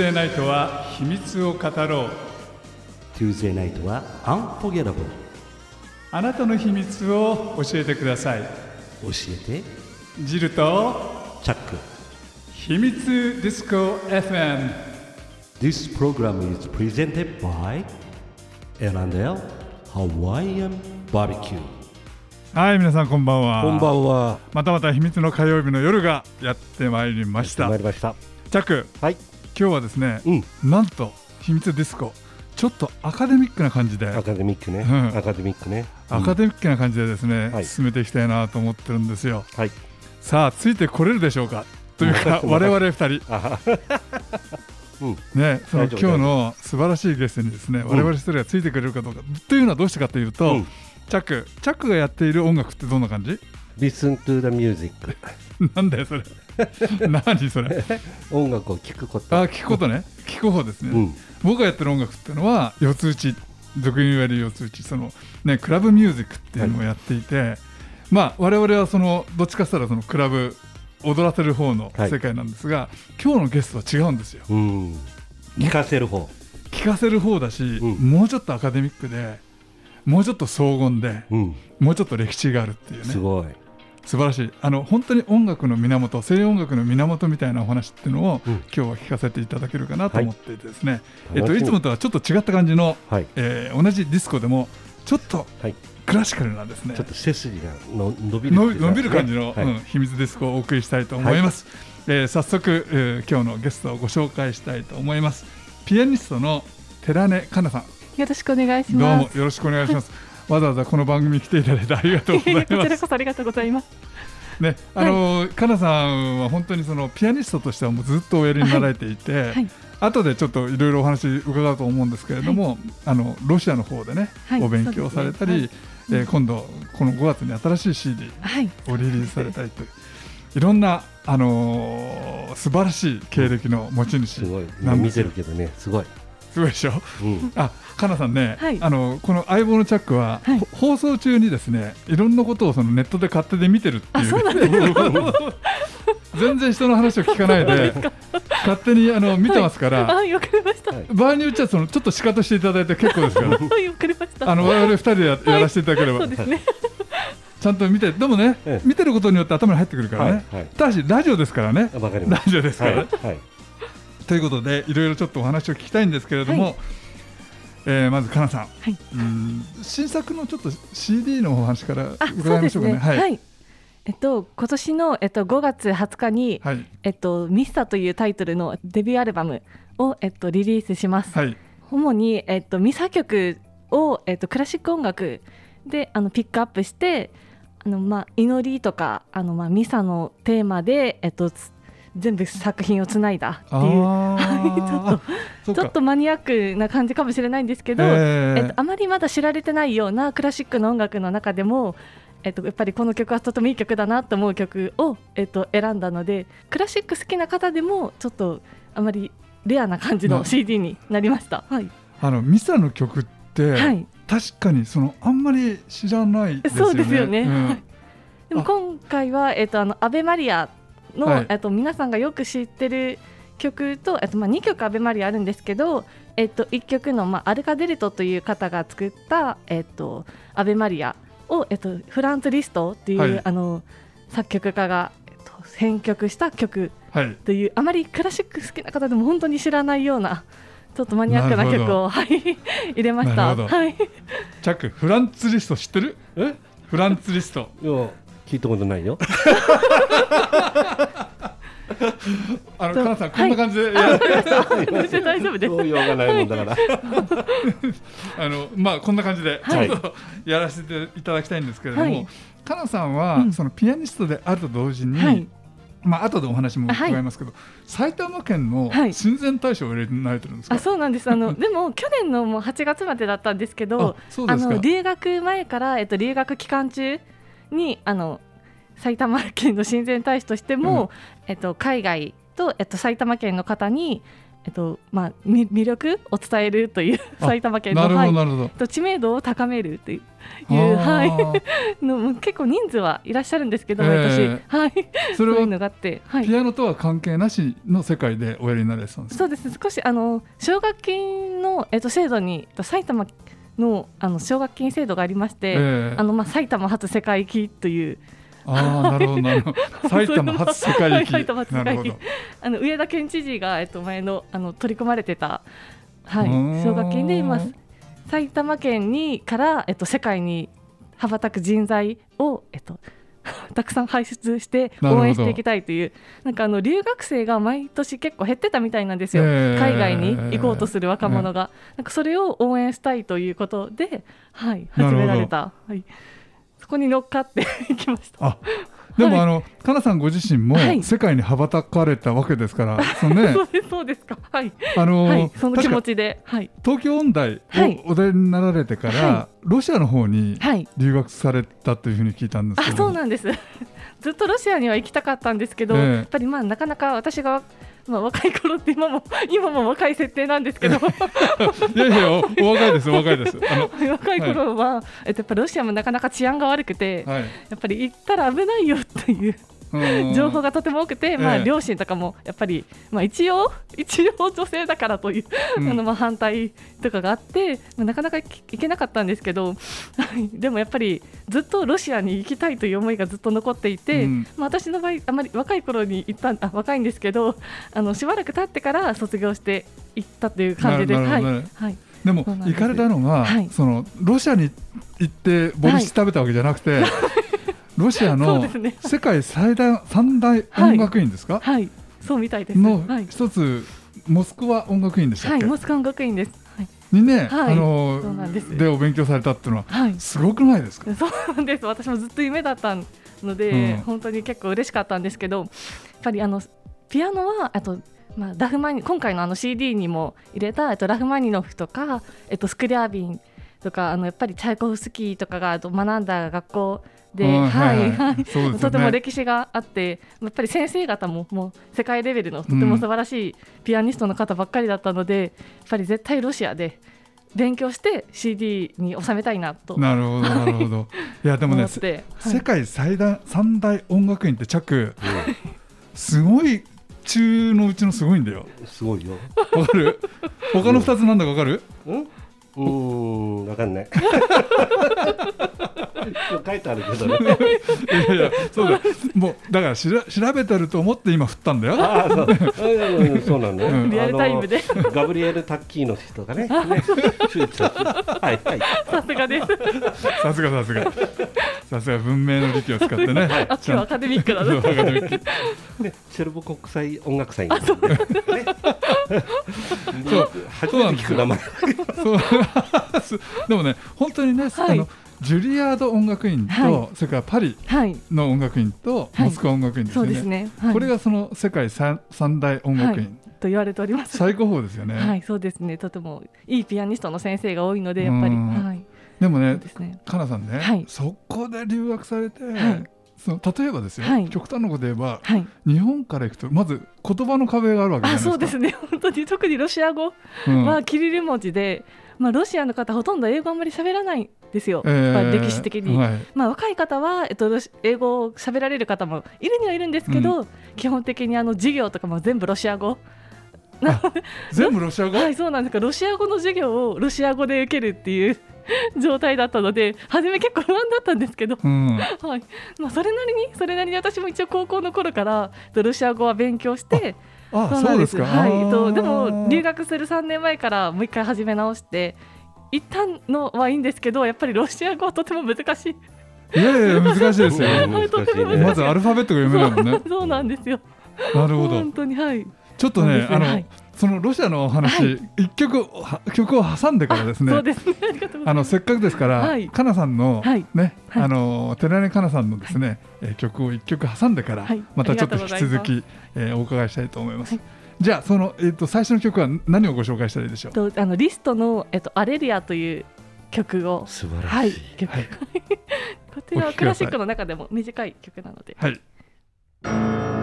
Tuesday ナイトは秘密を語ろう。Tuesday ナイトは Unforgettable あなたの秘密を教えてください。教えて。ジルとチャック。秘密ディスコ FM This program is presented by L&L Hawaiian Barbecue はい皆さんこんばんは。こんばんは。またまた秘密の火曜日の夜がやってまいりました。参りました。チャック。はい。今日はですね、うん。なんと秘密ディスコちょっとアカデミックな感じで。アカデミックね。うん。アカデミックね。アカデデミックな感じでですね、はい。進めていきたいなと思ってるんですよ。はい。さあついてこれるでしょうか？というか うん我々二人。ねその今日の素晴らしいゲストにですね我々一人がついてくれるかどうか、というのはどうしてかというと、うん。チャックチャックがやっている音楽ってどんな感じ？Listen to the music。なんだよそれ 何それ 音楽を聴くこと。あ聞くことね聞く方ですね、うん。僕がやってる音楽っていうのは四つ打ち俗に言われる四つ打ちそのねクラブミュージックっていうのをやっていて、まあ我々はそのどっちかって言ったらそのクラブ踊らせる方の世界なんですが、今日のゲストは違うんですようん。聴かせる方。聴かせる方だし、うんもうちょっとアカデミックでもうちょっと荘厳でうん。もうちょっと歴史があるっていうねすごい。素晴らしい。あの本当に音楽の源西洋音楽の源みたいなお話っていうのを、うん。今日は聞かせていただけるかなと思ってですね、えっと、いつもとはちょっと違った感じの、はい。えー同じディスコでもちょっとはい。クラシカルなですね。ちょっと背筋がの伸びる伸びる感じの、はい。うん秘密ディスコをお送りしたいと思います、えー早速、えー今日のゲストをご紹介したいと思います。ピアニストの寺根かなさん。よろしくお願いしどうもます。よろしくお願いしますわざわざこの番組に来ていただいてありがとうございこちますらこそありがとうございます。ね、あのーかなさんは本当にそのピアニストとしてはもうずっとおやりになられていて、はい後でちょっといろいろお話伺うと思うんですけれども、あのロシアの方でね、はいお勉強されたり、ねえー今度この5月に新しい CD はい。をリリースされたりといういろんな、あのー素晴らしい経歴の持ち主すごい。今見なんですよてるけどね。すごい。すごいでしょ？うん。あかなさんね、はい。あのこの相棒のチャックは、はい。ほ放送中にですねいろんなことをそのネットで勝手で見てるっていう。あそうなんです 全然人の話を聞かないで勝手にあの見てますから、はい、わかりました。はい。場合によっちゃそのちょっとシカとしていただいて結構ですから。はい、わかりました。あの我々二人でや,、やらせていただければ。そうですね。ちゃんと見てでもね、ええ。見てることによって頭に入ってくるからね、はい。はい。ただしラジオですからね。わかりまラジオですす。から、はい。はい。ということでいろいろちょっとお話を聞きたいんですけれども、はいえーまずかなさん、はいうん新作のちょっと CD のお話からあ、伺。いうましょうかね。はい。えっと今年のえっと5月20日にはいえっとミスタというタイトルのデビューアルバムをえっとリリースします。はい主にえっとミサ曲をえっとクラシック音楽であのピックアップしてあのまあ祈りとかあのまあミサのテーマでえっとつ全部作品をつないだっていう。あー。はいそうか。ちょっとマニアックな感じかもしれないんですけど、えーえっと、あまりまだ知られてないようなクラシックの音楽の中でも、えっと、やっぱりこの曲はとてもいい曲だなと思う曲を、えっと、選んだのでクラシック好きな方でもちょっとあまりレアな感じなの CD になりました。はい、あのミサの曲って、はい、確かにそのあんまり知らないですよね。そうですよね。ん。はい。でもあ。今回は、えっと、あのアベマリアの、はい。えっと、皆さんがよく知ってる曲と、えっとまあ、2曲アベマリアあるんですけど、えっと、1曲の、まあ、アルカデルトという方が作った、えっと、アベマリアを、えっと、フランツ・リストっていう、はい。あの作曲家が、えっと、編曲した曲はい。というあまりクラシック好きな方でも本当に知らないようなちょっとマニアックな曲を、はい、入れました。はい。チャックフランツリスト知ってる？え？フランツリスト。聞いたことないよ。あのとかなさんこんな感じで、や全然大丈夫ですどうようがないもんだから。あのまあこんな感じでちはい。ょっとやらせていただきたいんですけれども、はい。かなさんは、うん。そのピアニストであると同時に、はい。まあ後でお話も伺いますけど、埼玉県のはい。親善大使をお選びになられてるんですか？あそうなんです。あの でも去年のもう8月までだったんですけどあの留学前から、えっと、留学期間中にあの埼玉県の親善大使としても、えっと、海外と、えっと、埼玉県の方に、えっとまあ、み魅力を伝えるというあ埼玉県のはい。と知名度を高めるというはい、の結構人数はいらっしゃるんですけど、毎年、えはい、それはそういうのがあって、はい、ピアノとは関係なしの世界でおやりになれたんですか？そうです。少しあの奨学金の、えっと、制度にえっと埼玉のあの奨学金制度がありまして、ええ。あのまあ、埼玉初世界行きという。ああなるほどなるほど。埼玉初世界行きあの上田県知事が、えっと、前のあの取り組まれてた、はい、奨学金で、まあ、埼玉県にから、えっと、世界に羽ばたく人材を、えっと、たくさん輩出して応援していきたいというなんかあの留学生が毎年結構減ってたみたいなんですよ、ええ。海外に行こうとする若者が、なんかそれを応援したいということで、はい、始められた、はい、そこに乗っかっていきました。あでも、はい。あのかなさんご自身もはい。世界に羽ばたかれたわけですから、そのね そうですそうですか、はい。あの、はい、その気持ちで、はい。東京音大はい。をお出になられてから、はロシアの方にはい、留学されたというふうに聞いたんですけあどそうなんです。ずっとロシアには行きたかったんですけど、ええ。やっぱりまあなかなか私が、まあ、若い頃って今も今も若い設定なんですけど。いやいや若いですお若いです。若い頃は、えっと、やっぱロシアもなかなか治安が悪くて、はい。やっぱり行ったら危ないよっていう。うん情報がとても多くて、まあ、ええ両親とかもやっぱり、まあ、一応 一応女性だからという、うん。あのまあ反対とかがあって、まあ、なかなか行けなかったんですけどはい でもやっぱりずっとロシアに行きたいという思いがずっと残っていて、うん。まあ、私の場合あまり若い頃に行ったあ若いんですけどあのしばらく経ってから卒業して行ったという感じで。はい。はい。でも行かれたのが、はい。そのロシアに行ってボルシチ食べたわけじゃなくて、ロシアの世界最大三大音楽院ですか、はい。そうみたいです。のはい、一つ、モスクワ音楽院でしたっはい、け、モスクワ音楽院です。はい、にね、はい。あのでお勉強されたっていうのははい、すごくないですか、そうなんです。私もずっと夢だったので、うん。本当に結構嬉しかったんですけどやっぱりあのピアノはあと、まあ、ラフマニ今回のあの CD にも入れた、えっと、ラフマニノフとか、えっと、スクリャービンとかあのやっぱりチャイコフスキーとかが学んだ学校で、うんはい。はいそうですよね。とても歴史があってやっぱり先生方ももう世界レベルのとても素晴らしいピアニストの方ばっかりだったので、やっぱり絶対ロシアで勉強して CD に収めたいなと。なるほどなるほど。いやでもね、思って、はい。世界最大三大音楽院って着すごい中のうちのすごいんだよ。すごいよ。わかる？他の二つなんだかわかる？うん？うーん、わかんない。書いてあるけどね。いやいやそうだもうだからしら調べてると思って今振ったんだよああ、そう、うんうんそうなのね。うんリアルタイムであのガブリエル・タッキーの人がね。はいはい。さすがです。さすがさすがさすが文明の利器を使ってねあ、今日アカデミックだそうな。アカデミックね、シェルボ国際音楽祭。そう初めて聞く名前。そう でもね本当にね、はい。あのジュリアード音楽院と、はそれからパリはい、の音楽院と、はい。モスクワ音楽院ですね。はい。これがその世界三三大音楽院、と言われております。最高峰ですよね、はい、そうですね。とてもいいピアニストの先生が多いので、やっぱり、でもねね。かなさんね、はい。そこで留学されて、はい。その例えばですよ、はい。極端なこと言えばはい。日本から行くとまず言葉の壁があるわけじゃないあ、ですか。そうですね。本当に。特にロシア語うん。はキリル文字で、まあロシアの方ほとんど英語あんまり喋らないんですよ。えーまあ歴史的に。はいまあ、若い方は、えっと、英語を喋られる方もいるにはいるんですけど、基本的にあの授業とかも全部ロシア語全部ロシア語、はい、そうなんですか。ロシア語の授業をロシア語で受けるっていう状態だったので、初め結構不安だったんですけど、うん、はい。まあそれなりにそれなりに私も一応高校の頃からロシア語は勉強して、あそうですか？はい。とでも留学する3年前からもう一回始め直して。行ったのはいいんですけど、やっぱりロシア語はとても難しい。いやいや難しいですよ まずアルファベットが読めないもんねそうなんですよ。なるほど本当にはい。ちょっとねあの、そのロシアのお話、はい一曲は曲を挟んでからですねそうですね。ありがとうございます。あのせっかくですから、はいかなさんの、はいね、はいあの寺根かなさんのですね、えー曲を一曲挟んでから、はいまたちょっと引き続き、えーお伺いしたいと思います。じゃあそのえっ、と最初の曲は何をご紹介したらいいでしょう？とあのリストのえっとアレリアという曲を素晴らはいしい。曲、はい こちらはクラシックの中でも短い曲なので。はい。「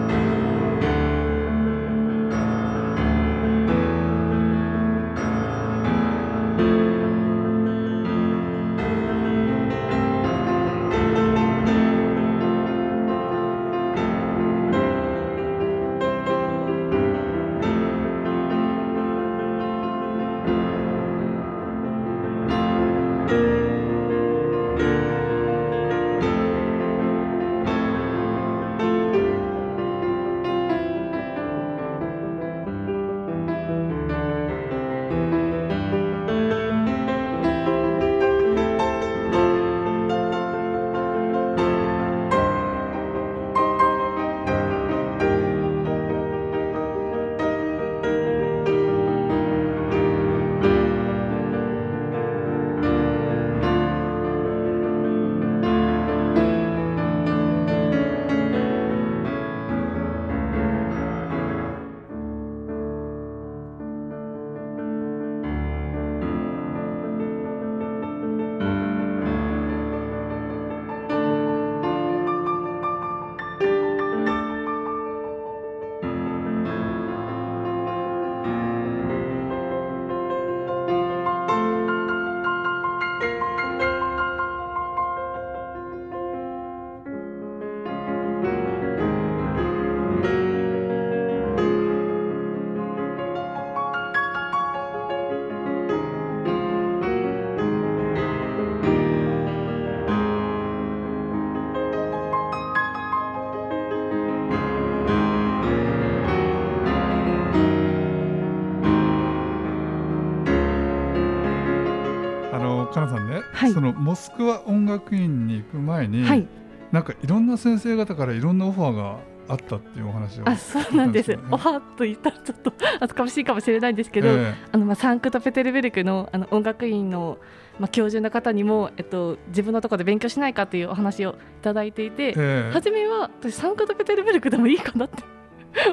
そのモスクワ音楽院に行く前に、はい。なんかいろんな先生方からいろんなオファーがあったっていうお話をあそうなんです。オファーと言ったらちょっと恥ずかしいかもしれないんですけど、えあのまあサンクトペテルベルクのあの音楽院のまあ教授の方にも、えっと、自分のところで勉強しないかというお話をいただいていて、ええ。初めは私サンクトペテルベルクでもいいかなって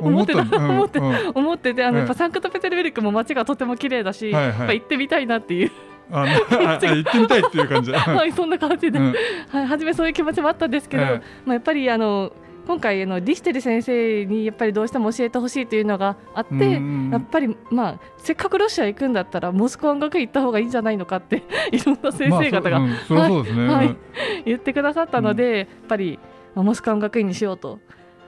思ってた。んだうん。思ってうん思っててあの、サンクトペテルベルクも街がとても綺麗だし、はいはい。やっぱ行ってみたいなっていう、あ行ってみたいっていう感じ。はい、そんな感じで、うんはい、初めそういう気持ちもあったんですけど、ええまあ、やっぱりあの今回あのリシテル先生にやっぱりどうしても教えてほしいというのがあって、うんやっぱり、まあ、せっかくロシア行くんだったらモスクワ音楽院行った方がいいんじゃないのかって いろんな先生方がまあそ,、うん、ね。はいうん言ってくださったので、やっぱり、まあモスクワ音楽院にしようと。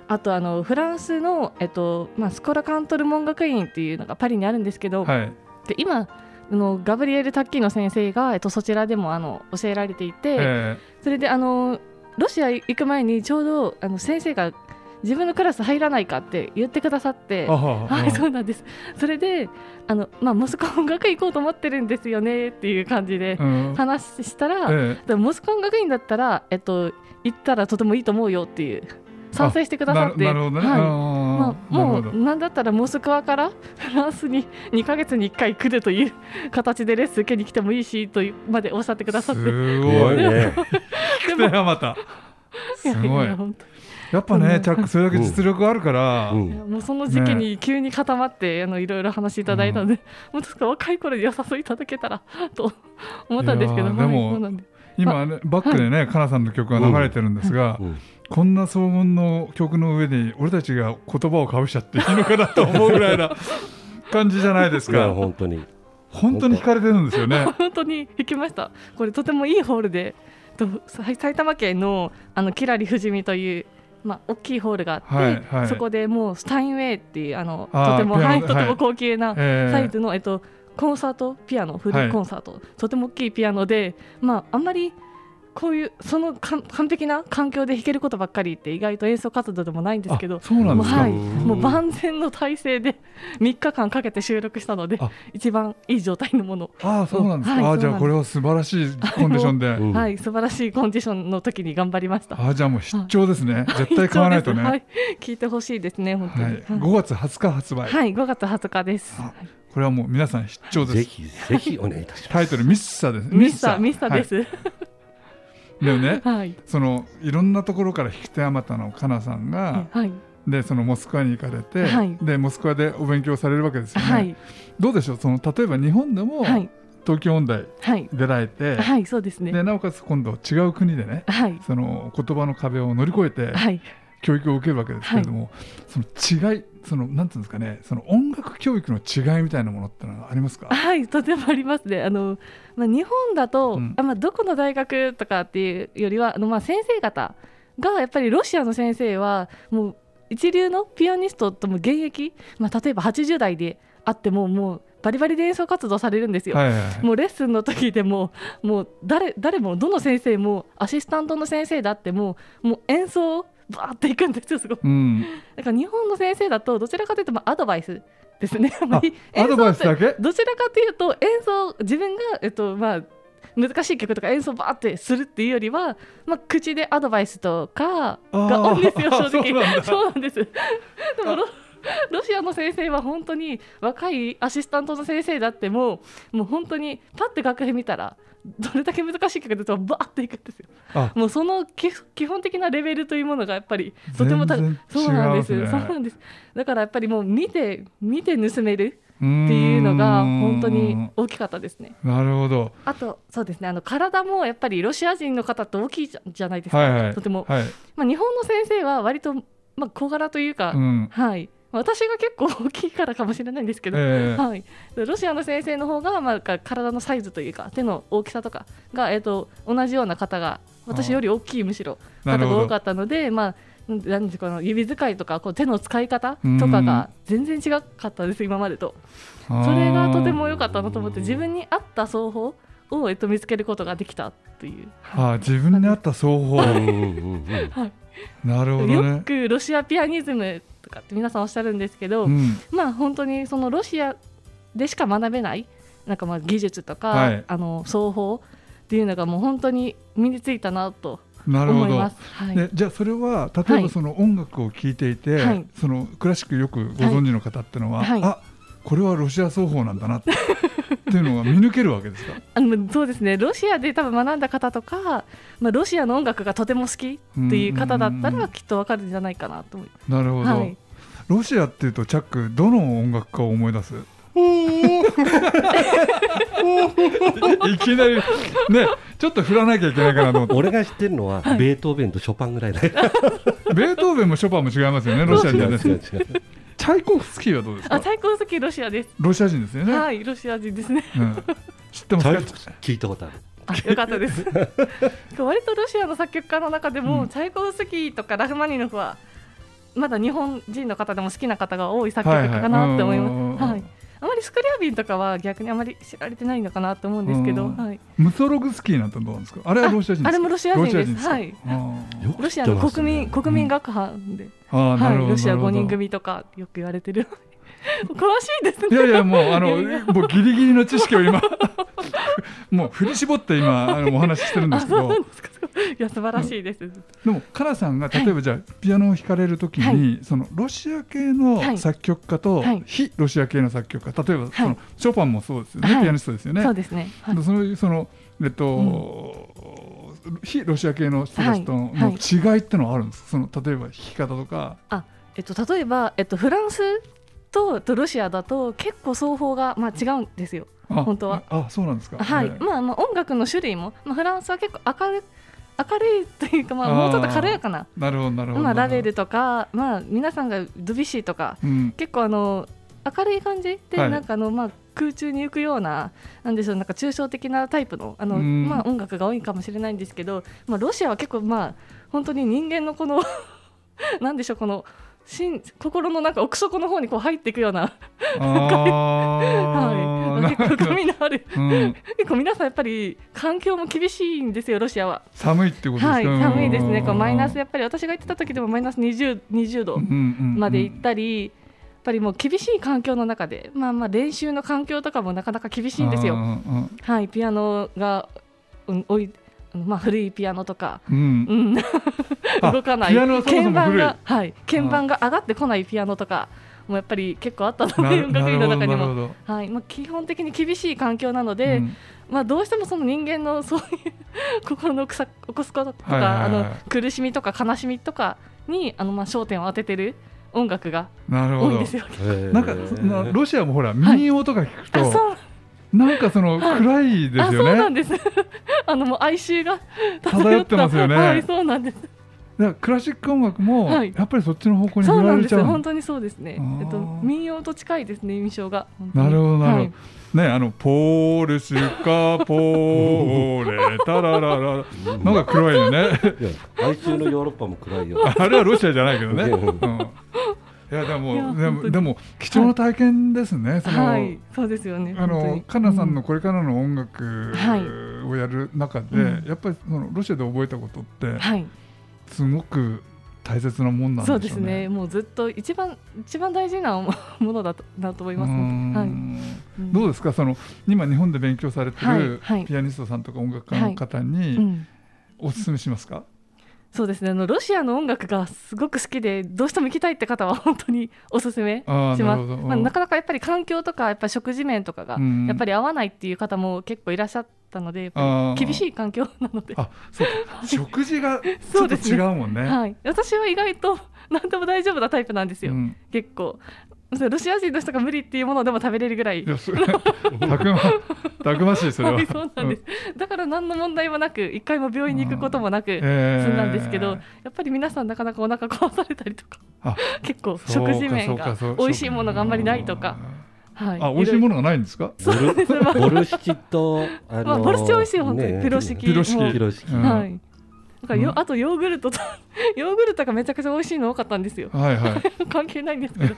あとあのフランスの、えっとまあ、スコラカントルモン楽院っていうのがパリにあるんですけど、はい。で今あのガブリエル・タッキーの先生が、えっと、そちらでもあの教えられていて、えそれであのロシア行く前にちょうどあの先生が自分のクラス入らないかって言ってくださって。ははい、そうなんです。それで、あの、まあ、モスクワ音楽院行こうと思ってるんですよねっていう感じでうん。話したら、えでもモスクワ音楽院だったら、えっと、行ったらとてもいいと思うよっていう。賛成してくえ。ださって。なるほどね。もうなんだったらモスクワからフランスに2ヶ月に1回来るという形でレッスン受けに来てもいいしというまでおっしゃってくださってすごい。ね。ででまた。すごい。やや本当やっぱね、チャックそれだけ実力があるから。うんもうその時期に急に固まって、あのいろいろ話いただいたので、もうちょっと若い頃にお誘いいただけたらと思ったんですけど、でも今ねバックでね、かなさんの曲が流れてるんですが、うんこんな騒音の曲の上に俺たちが言葉をかぶしちゃっていいのかなと思うぐらいな感じじゃないですか。本当に。本当に惹かれてるんですよね。本当に行きました。これとてもいいホールで、埼玉県のあのキラリ富士見という。まあ、大きいホールがあって、はいはいそこでもうスタインウェイっていうあのとても、はい、とてはいも高級なええサイズの、えっと、コンサートピアノフルはいコンサート、とても大きいピアノで、まあ、あんまりこういうその完璧な環境で弾けることばっかりって意外と演奏活動でもないんですけどあそうなんですか？はい、うんもう万全の体制で3日間かけて収録したのであ一番いい状態のもの、ああそうなんですか？あじゃあこれは素晴らしいコンディションで。うんはい、素晴らしいコンディションの時に頑張りました。ああじゃあもう必聴ですね。絶対買わないとね。はいは聞いてほしいですね本当に。はい、5月20日発売。はい、5月20日です。あこれはもう皆さん必聴です。ぜひぜひお願いいたします。タイトルミッサです。ミスターミスターではいす。でもね、はい、そのいろんなところから引き手あまたのかなさんが、はい、でそのモスクワに行かれて、はい。でモスクワでお勉強されるわけですよね。はい、どうでしょう？その例えば日本でもはい、東京音大はい、出られて、はい、そうですね。でなおかつ今度違う国でねはい、その言葉の壁を乗り越えてはい、教育を受けるわけですけれども、その違いそのなんていうんですかねその音楽教育の違いみたいなものってのはありますか？はい、とてもありますね。あの、まあ、日本だと、うんあ、まあ、どこの大学とかっていうよりは、あの、まあ、先生方が、やっぱりロシアの先生は、もう。一流のピアニストとも現役、まあ、例えば80代であっても、もうバリバリで演奏活動されるんですよ。はいはいはいもうレッスンの時でももう誰誰もどの先生もアシスタントの先生だってももう演奏バーっていくんですよすごいうん、だから日本の先生だとどちらかというとまあアドバイスですね。あ アドバイスだけ？どちらかというと演奏自分がえっとまあ難しい曲とか演奏バーってするっていうよりは、まあ、口でアドバイスとかが多いんですよ正直。そうなんだ。そうなんです。でもロ ロシアの先生は本当に若いアシスタントの先生だってももう本当にパッて楽譜見たらどれだけ難しい曲だとバーっていくんですよ。あ。もうその基基本的なレベルというものがやっぱりとてもた全然そうなんですそうなんです。だからやっぱりもう見て見て盗めるっていうのが本当に大きかったですね。なるほど。あとそうですね。あの体もやっぱりロシア人の方って大きいじゃじゃないですか、はいはい。とても、はい、まあ、日本の先生は割と、まあ、小柄というか、うん。はい私が結構大きいからかもしれないんですけど、ええ。はい、でロシアの先生の方がまあか体のサイズというか手の大きさとかが、えっと同じような方が私より大きいむしろ方が多かったので、まあ、なんなんですかこの指使いとかこう手の使い方とかが全然違かったです今までと。それがとても良かったなと思って自分に合った奏法を、えっと、見つけることができたという。ああ自分に合った奏法。うんうんうんなるほどよねくロシアピアニズムとかって皆さんおっしゃるんですけど、うん。まあ本当にそのロシアでしか学べないなんかまあ技術とか、はい。あの奏法っていうのがもう本当に身についたなとなるほど。思います。はい。でじゃあそれは例えはい。ばその音楽を聴いていて、はい。そのクラシックよくご存知の方ってのは、はい。あこれはロシア奏法なんだなって。っていうのが見抜けるわけですか？あのそうですね。ロシアで多分学んだ方とか、まあ、ロシアの音楽がとても好きっていう方だったらきっとわかるんじゃないかなと思いなるほど、はい。ロシアっていうとチャックどの音楽家を思い出す？いきなりねちょっと振らなきゃいけないかなと思って。俺が知ってるのはベートーベンとショパンぐらいだ。よベートーベンもショパンも違いますよねロシア人はね。違う違う違うチャイコフスキーはどうですか？あチャイコフスキーロシアです、ロシア人ですよね、はいロシア人ですね。うん、知ってます聞いたことある。あよかったです。割とロシアの作曲家の中でも、うん。チャイコフスキーとかラフマニノフはまだ日本人の方でも好きな方が多い作曲家かなって思います、ははいいあまりスクリアビンとかは逆にあまり知られてないのかなと思うんですけど、うん。はい、ムソログスキーなんてどうなんですか？あれはロシア人ですか？あれもロシア人です。か？はい。ロシアの知ってますね。国民、国民楽派で、あーなるほど、はい、ロシア5なるほど人組とかよく言われてる。詳しいですね。いやいやもうあのもうギリギリの知識を今 もう振り絞って今あのお話ししてるんですけど。あそうなんですかいや素晴らしいです、でもカナさんが例えばじゃあピアノを弾かれるときに、そのロシア系の作曲家とはい。非ロシア系の作曲家例えばそのショパンもそうですよね、はい。ピアニストですよね。そうですね、はい。でそういうそのえっと、非ロシア系の人たちとのはい。違いってのはあるんですか？その例えば弾き方とか。あえっと、例えば、えっと、フランスととロシアだと結構奏法が、まあ、違うんですよ。あ本当は。あそうなんですか。はい。ええまあ、まあ音楽の種類も、まあ、フランスは結構明るい明るいというか、まあ、もうちょっと軽やかな、なるほどなるほど。まあ、ラベルとか、まあ、皆さんがドビュッシーとかうん。結構あの明るい感じで、はい。なんかあの、まあ、空中に浮くようななんでしょうなんか抽象的なタイプのあの、うん。まあ、音楽が多いかもしれないんですけど、まあ、ロシアは結構まあ本当に人間のこの なんでしょうこの心心のなんか奥底の方にこう入っていくような、はい、あ結構深みのある。ーうん、結構皆さんやっぱり環境も厳しいんですよロシアは。寒いってことですか、はい、寒いですね。こうマイナスややっぱり私が行ってた時でもマイナス 20, 20度まで行ったり、やっぱりもう厳しい環境の中で、まあまあ練習の環境とかもなかなか厳しいんですよ。はい、ピアノが、うん、おいまあ古いピアノとか、うん。動かない。鍵盤がはい鍵盤が上がってこないピアノとかもやっぱり結構あったのなで音楽院の中にも。はいまあ、基本的に厳しい環境なのなで、るほどまあ、どうしてもその人間のそういう心の草起こすこととか、はいはいはい。あの苦しみとか悲しみとかにあのまあ焦点を当ててる音楽がうんなるほど。多いんですよ。なんかロシアもほら民謡とか聞くと、あそう。なんかそのはい。暗いであすよね、そうなんです。あのもう哀愁が漂ってますよね。はい、そうなんです。だクラシック音楽もはい。やっぱりそっちの方向に振そうなんです。よ。られちゃう。本当にそうですね。えっと民謡と近いですね印象が。なるほどなるほど、はい。ねあのポールシカポーレタラララ。なんか黒いよね。いや来週のヨーロッパも暗いよ。あれはロシアじゃないけどね、うん。うん。いやでもでもでも貴重な体験ですね、その、はい、そうですよね。あの本当に。カナさんのこれからの音楽はい。をやる中で、うん。やっぱりそのロシアで覚えたことってはい、すごく大切なもんなんでしょそううですね。もうずっと一番一番大事なもものだとだと思います、はい。うん。どうですか？その今日本で勉強されてるはいはい。ピアニストさんとか音楽家の方うにん。おすすめしますか、そうですね。あのロシアの音楽がすごく好きでどうしても行きたいって方は本当におすすめします。なまあ、なかなかやっぱり環境とかやっぱり食事面とかがうん。やっぱり合わないっていう方も結構いらっしゃったので厳しい環境なので、あそうか。食事がちょっと違うもんね。はい、私は意外と何でも大丈夫なタイプなんですよ、うん。結構そうロシア人の人が無理っていうものでも食べれるぐらい。たくまたくましいそれは、はい、そうなんです、だから何の問題もなく一回も病院に行くこともなくえー。済んだんですけど、やっぱり皆さんなかなかお腹壊されたりとかあ結構食事面が美味しいものがあんまりないとか、はい、あ美味しいもののがないんですか？ボル ボルシチとあまあボルシチ美味しい本当に。ねピロシキピロシキもピロシキうんはいだからよ、うん。あとヨーグルトと ヨーグルトがめちゃくちゃ美味しいの多かったんですよ。はいはい、関係ないんですけど。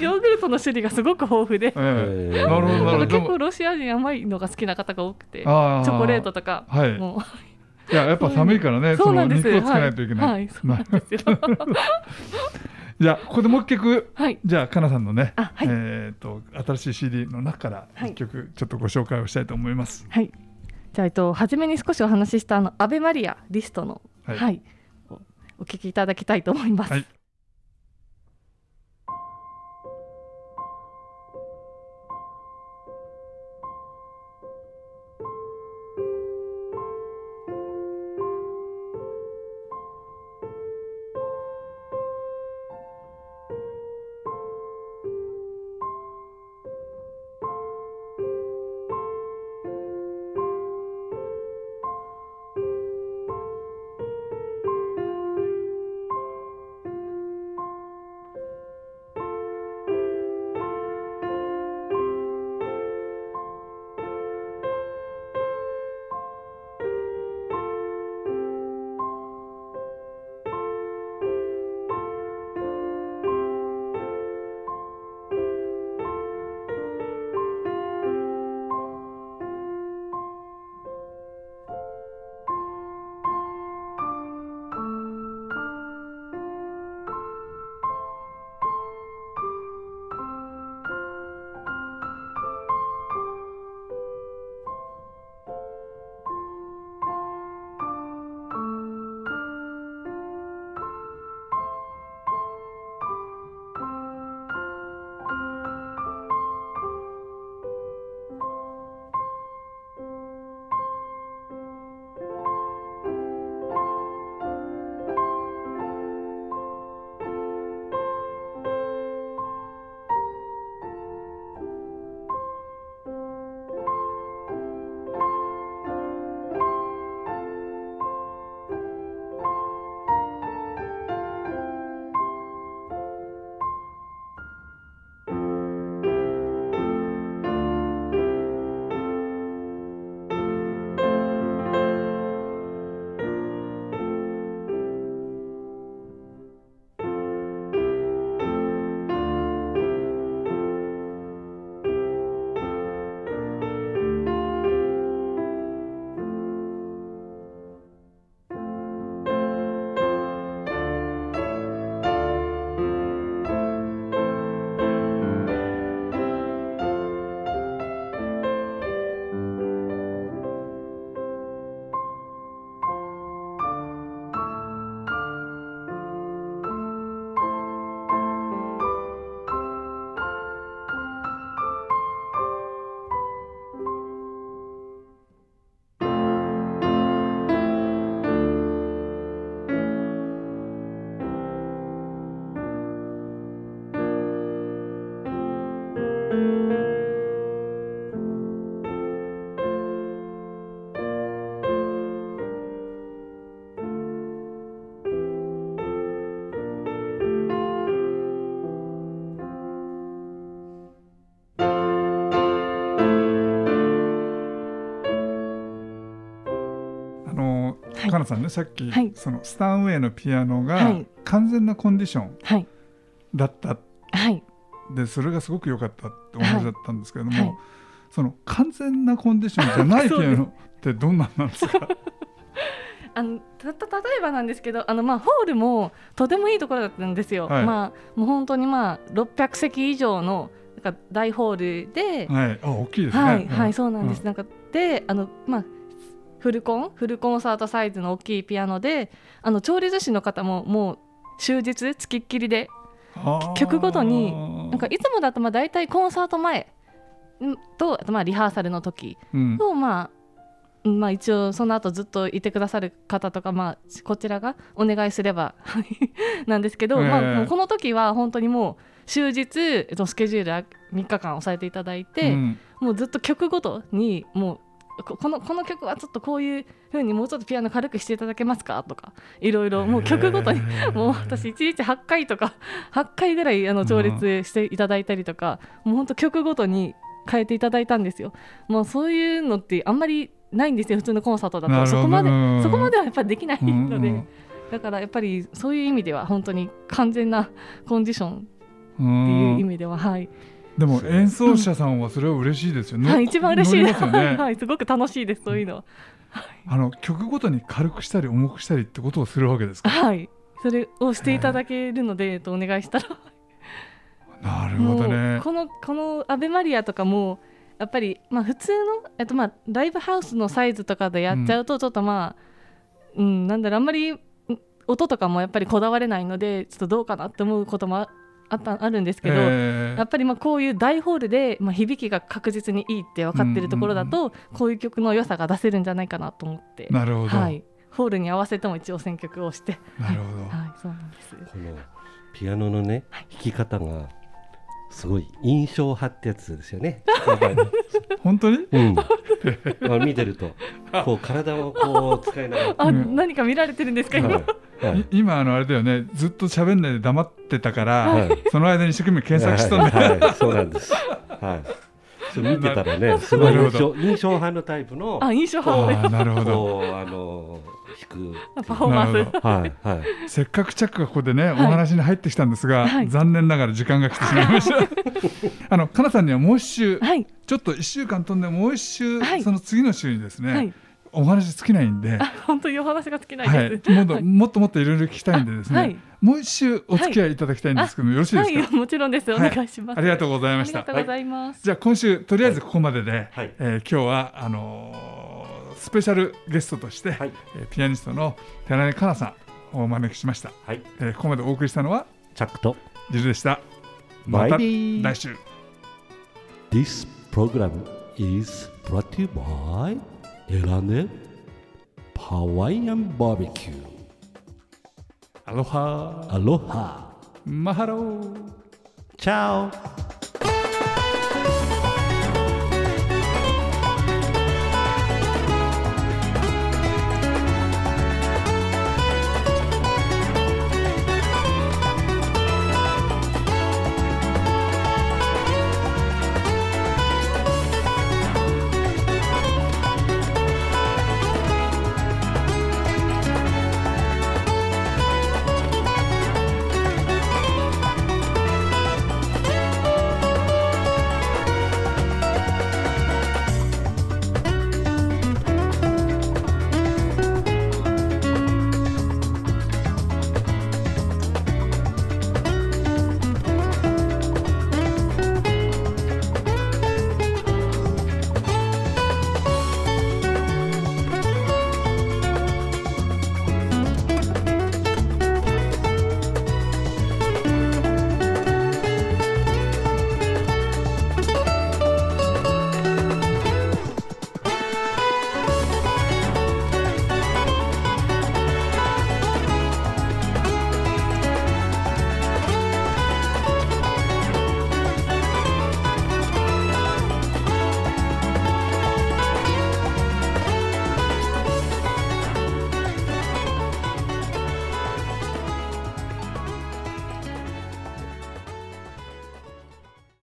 ヨーグルトの種類がすごく豊富で。なるほど結構ロシア人甘いのが好きな方が多くてチあョコレートとかはい。もう。いややっぱ寒いからね、そうなんです。の肉をつけないといけない、はい、はい、そうなんですよ。じゃあここでもう一曲。はい。じゃあかなさんのね、あはい。えっ、と新しい CD の中からはい。一曲ちょっとご紹介をしたいと思います、はいじゃあ、えっと、初めに少しお話ししたあのアベマリアリストの、ははいい。おお聞きいただきたいと思います。はいのはいかなさんねさっき、はい。そのスタンウェイのピアノはがい。完全なコンディションはい。だった。はい。でそれがすごく良かったってお話だったんですけれども、はい。その完全なコンディションじゃないピアノ ってどんなんなんですか？あのたた例えばなんですけどあの、まあ、ホールもとてもいいところだったんですよ、はい。まあ、もう本当に、まあ、600席以上のなんか大ホールで、はい。あ大きいですね。はい、はい、そうなんです。うなんかで、あのまあフルコンフルコンサートサイズの大きいピアノで、あの調理寿司の方ももう終日つきっきりで、曲ごとになんかいつもだとまあ大体コンサート前んとあとまあリハーサルの時うん。とまあ。うんまあ、一応その後ずっといてくださる方とか、まあ、こちらがお願いすればはい なんですけど、ええ。まあ、この時は本当にもう終日えっとスケジュール3日間押さえていただいて、うん。もうずっと曲ごとにもうここのこの曲はちょっとこういう風にもうちょっとピアノ軽くしていただけますか？とかいろいろもう曲ごとにもう私1日8回とか 8回ぐらいあの調律していただいたりとか、もう本当曲ごとに変えていただいたんですよ。もうそういうのってあんまりないんですよ普通のコンサートだと。そこまでうん。そこまではやっぱりできないうんので、だからやっぱりそういう意味では本当に完全なコンディションってうん。いう意味では、はい、でも演奏者さんはそれは嬉しいですよね。はい、一番嬉しいです。ね はい、すごく楽しいです、そういうのは。あの曲ごとに軽くしたり重くしたりってことをするわけですか？はい、それをしていただけるので、えっとお願いしたら。なるほどね。この、このアベマリアとかも。やっぱり、まあ、普通の、えっとまあ、ライブハウスのサイズとかでやっちゃうとちょっとまあ、うんなんだろうあんまりん音とかもやっぱりこだわれないのでちょっとどうかなって思うこともああったあるんですけど、えー。やっぱりまあこういう大ホールで、まあ、響きが確実にいいって分かってるところだと、こういう曲の良さが出せるんじゃないかなと思って、なるほど、はい、ホールに合わせても一応選曲をして、なるほど、はい、そうなんです。このピアノのね弾き方がすごい印象派ってやつですよね。本当に？うん、まあ見てるとこう体をこう使いながら。あ、うん何か見られてるんですか、今？はいはいい今あのあれだよねずっと喋んないで黙ってたから、はいその間に一生懸命検索したんだよ、はいはいそうなんです。はい。見てたらね、すごい印象印象派のタイプのあ、印象派。なるほど。こうあの弾く。パフォーマンス。なるほ。はいはい。せっかくチャックがここでね、お話に入ってきたんですが、はい。残念ながら時間が来てしまいました。あのかなさんにはもう一週、はい、ちょっと1週間飛んでもう一週、はい。その次の週にですね、はい、お話尽きないんで、あ、本当にお話が尽きないはい、です。もっともっともっといろいろ聞きたいんでですね、はい。もう一週お付き合いいただきたいんですけども、よろしいですか、はい、もちろんです。おはい。願いします。ありがとうございました。ありがとうございます。じゃあ今週とりあえずここまでで、はい。えー今日はあのースペシャルゲストとして、はい。えーピアニストの寺根かなさんをお招きしました、はい。えーここまでお送りしたのはチャックと。ジルでした。また来週。This program is brought to you by Elane Hawaiian Barbecue. アロハ Aloha. マハロー Ciao.